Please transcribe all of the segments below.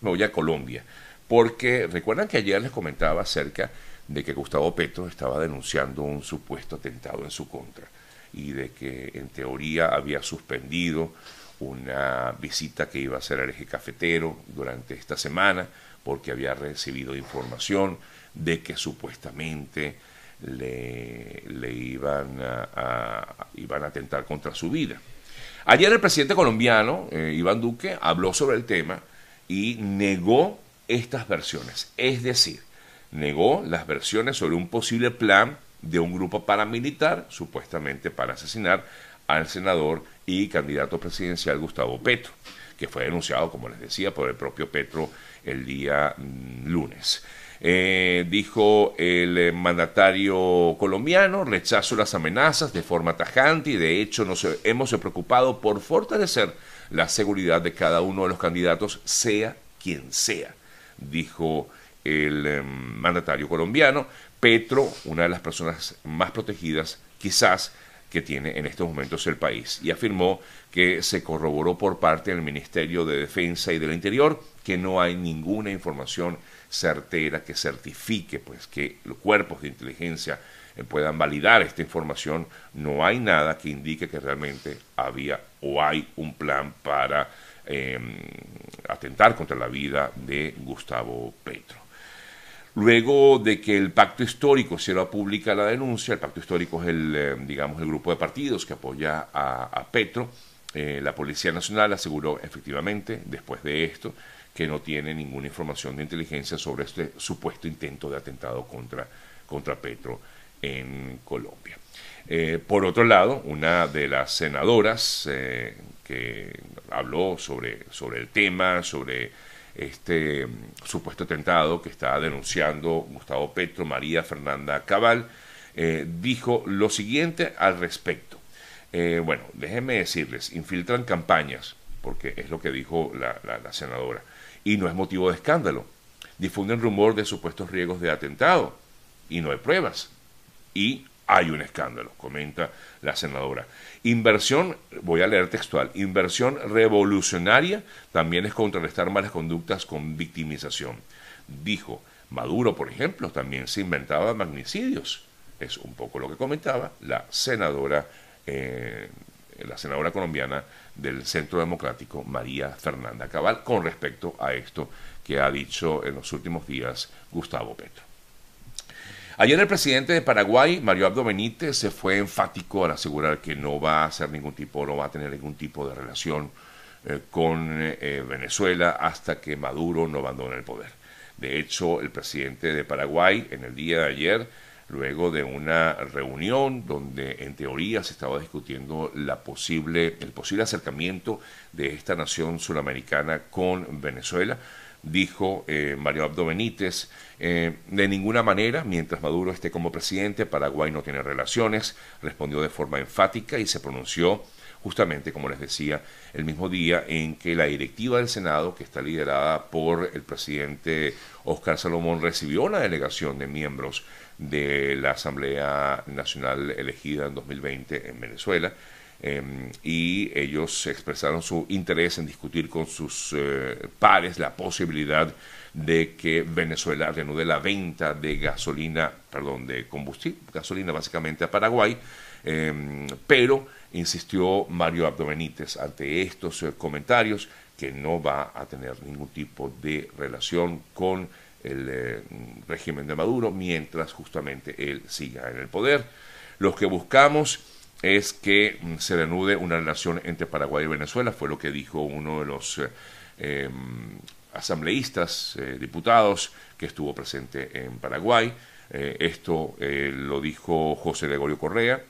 me voy a Colombia, porque recuerdan que ayer les comentaba acerca de que Gustavo Petro estaba denunciando un supuesto atentado en su contra y de que en teoría había suspendido una visita que iba a hacer al eje cafetero durante esta semana porque había recibido información de que supuestamente le, le iban, a, iban a atentar contra su vida. Ayer el presidente colombiano, eh, Iván Duque, habló sobre el tema y negó estas versiones. Es decir, negó las versiones sobre un posible plan de un grupo paramilitar, supuestamente para asesinar al senador y candidato presidencial Gustavo Petro, que fue denunciado, como les decía, por el propio Petro el día mm, lunes. Eh, dijo el eh, mandatario colombiano, rechazo las amenazas de forma tajante y de hecho nos hemos preocupado por fortalecer la seguridad de cada uno de los candidatos, sea quien sea, dijo el eh, mandatario colombiano. Petro, una de las personas más protegidas quizás que tiene en estos momentos el país, y afirmó que se corroboró por parte del Ministerio de Defensa y del Interior que no hay ninguna información certera que certifique pues que los cuerpos de inteligencia eh, puedan validar esta información, no hay nada que indique que realmente había o hay un plan para em, atentar contra la vida de Gustavo Petro. Luego de que el pacto histórico lo pública la denuncia, el pacto histórico es el, eh, digamos, el grupo de partidos que apoya a, Petro, eh, la Policía Nacional aseguró efectivamente, después de esto, que no tiene ninguna información de inteligencia sobre este supuesto intento de atentado contra, contra Petro en Colombia. Eh, por otro lado, una de las senadoras que habló sobre, sobre el tema, sobre este supuesto atentado que está denunciando Gustavo Petro, María Fernanda Cabal, eh, dijo lo siguiente al respecto. bueno, déjenme decirles, infiltran campañas, porque es lo que dijo la senadora y no es motivo de escándalo. Difunden rumor de supuestos riesgos de atentado y no hay pruebas. Y hay un escándalo, comenta la senadora. Inversión, voy a leer textual, inversión revolucionaria también es contrarrestar malas conductas con victimización. Dijo, Maduro, por ejemplo, también se inventaba magnicidios. Es un poco lo que comentaba la senadora, eh, la senadora colombiana del Centro Democrático, María Fernanda Cabal, con respecto a esto que ha dicho en los últimos días Gustavo Petro. Ayer el presidente de Paraguay, Mario Abdo Benítez, se fue enfático al asegurar que no va a hacer ningún tipo, no va a tener ningún tipo de relación eh, con eh, Venezuela hasta que Maduro no abandone el poder. De hecho, el presidente de Paraguay en el día de ayer luego de una reunión donde en teoría se estaba discutiendo la posible, el posible acercamiento de esta nación suramericana con Venezuela. Dijo eh, Mario Abdo Benítez, eh, de ninguna manera, mientras Maduro esté como presidente, Paraguay no tiene relaciones, respondió de forma enfática y se pronunció justamente, como les decía, el mismo día en que la directiva del Senado, que está liderada por el presidente Oscar Salomón, recibió una delegación de miembros de la Asamblea Nacional elegida en 2020 en Venezuela. Em, y ellos expresaron su interés en discutir con sus eh, pares la posibilidad de que Venezuela reanude la venta de gasolina, perdón, de combustible, gasolina básicamente a Paraguay, em, pero insistió Mario Abdo Benítez ante estos eh, comentarios que no va a tener ningún tipo de relación con el eh, régimen de Maduro mientras justamente él siga en el poder. Lo que buscamos es que mm, se reanude una relación entre Paraguay y Venezuela, fue lo que dijo uno de los eh, em, asambleístas, eh, diputados, que estuvo presente en Paraguay. esto lo dijo José Gregorio Correa,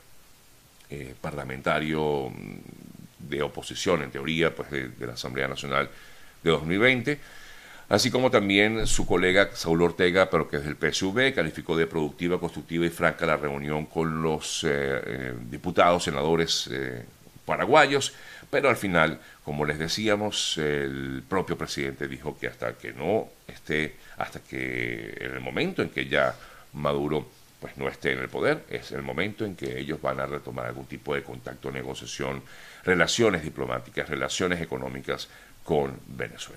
parlamentario mm, de oposición, en teoría, pues de la Asamblea Nacional de 2020 así como también su colega Saúl Ortega, pero que es del PSV, calificó de productiva, constructiva y franca la reunión con los eh, eh, diputados, senadores eh, paraguayos, pero al final, como les decíamos, el propio presidente dijo que hasta que no esté, hasta que en el momento en que ya Maduro pues no esté en el poder, es el momento en que ellos van a retomar algún tipo de contacto, negociación, relaciones diplomáticas, relaciones económicas con Venezuela.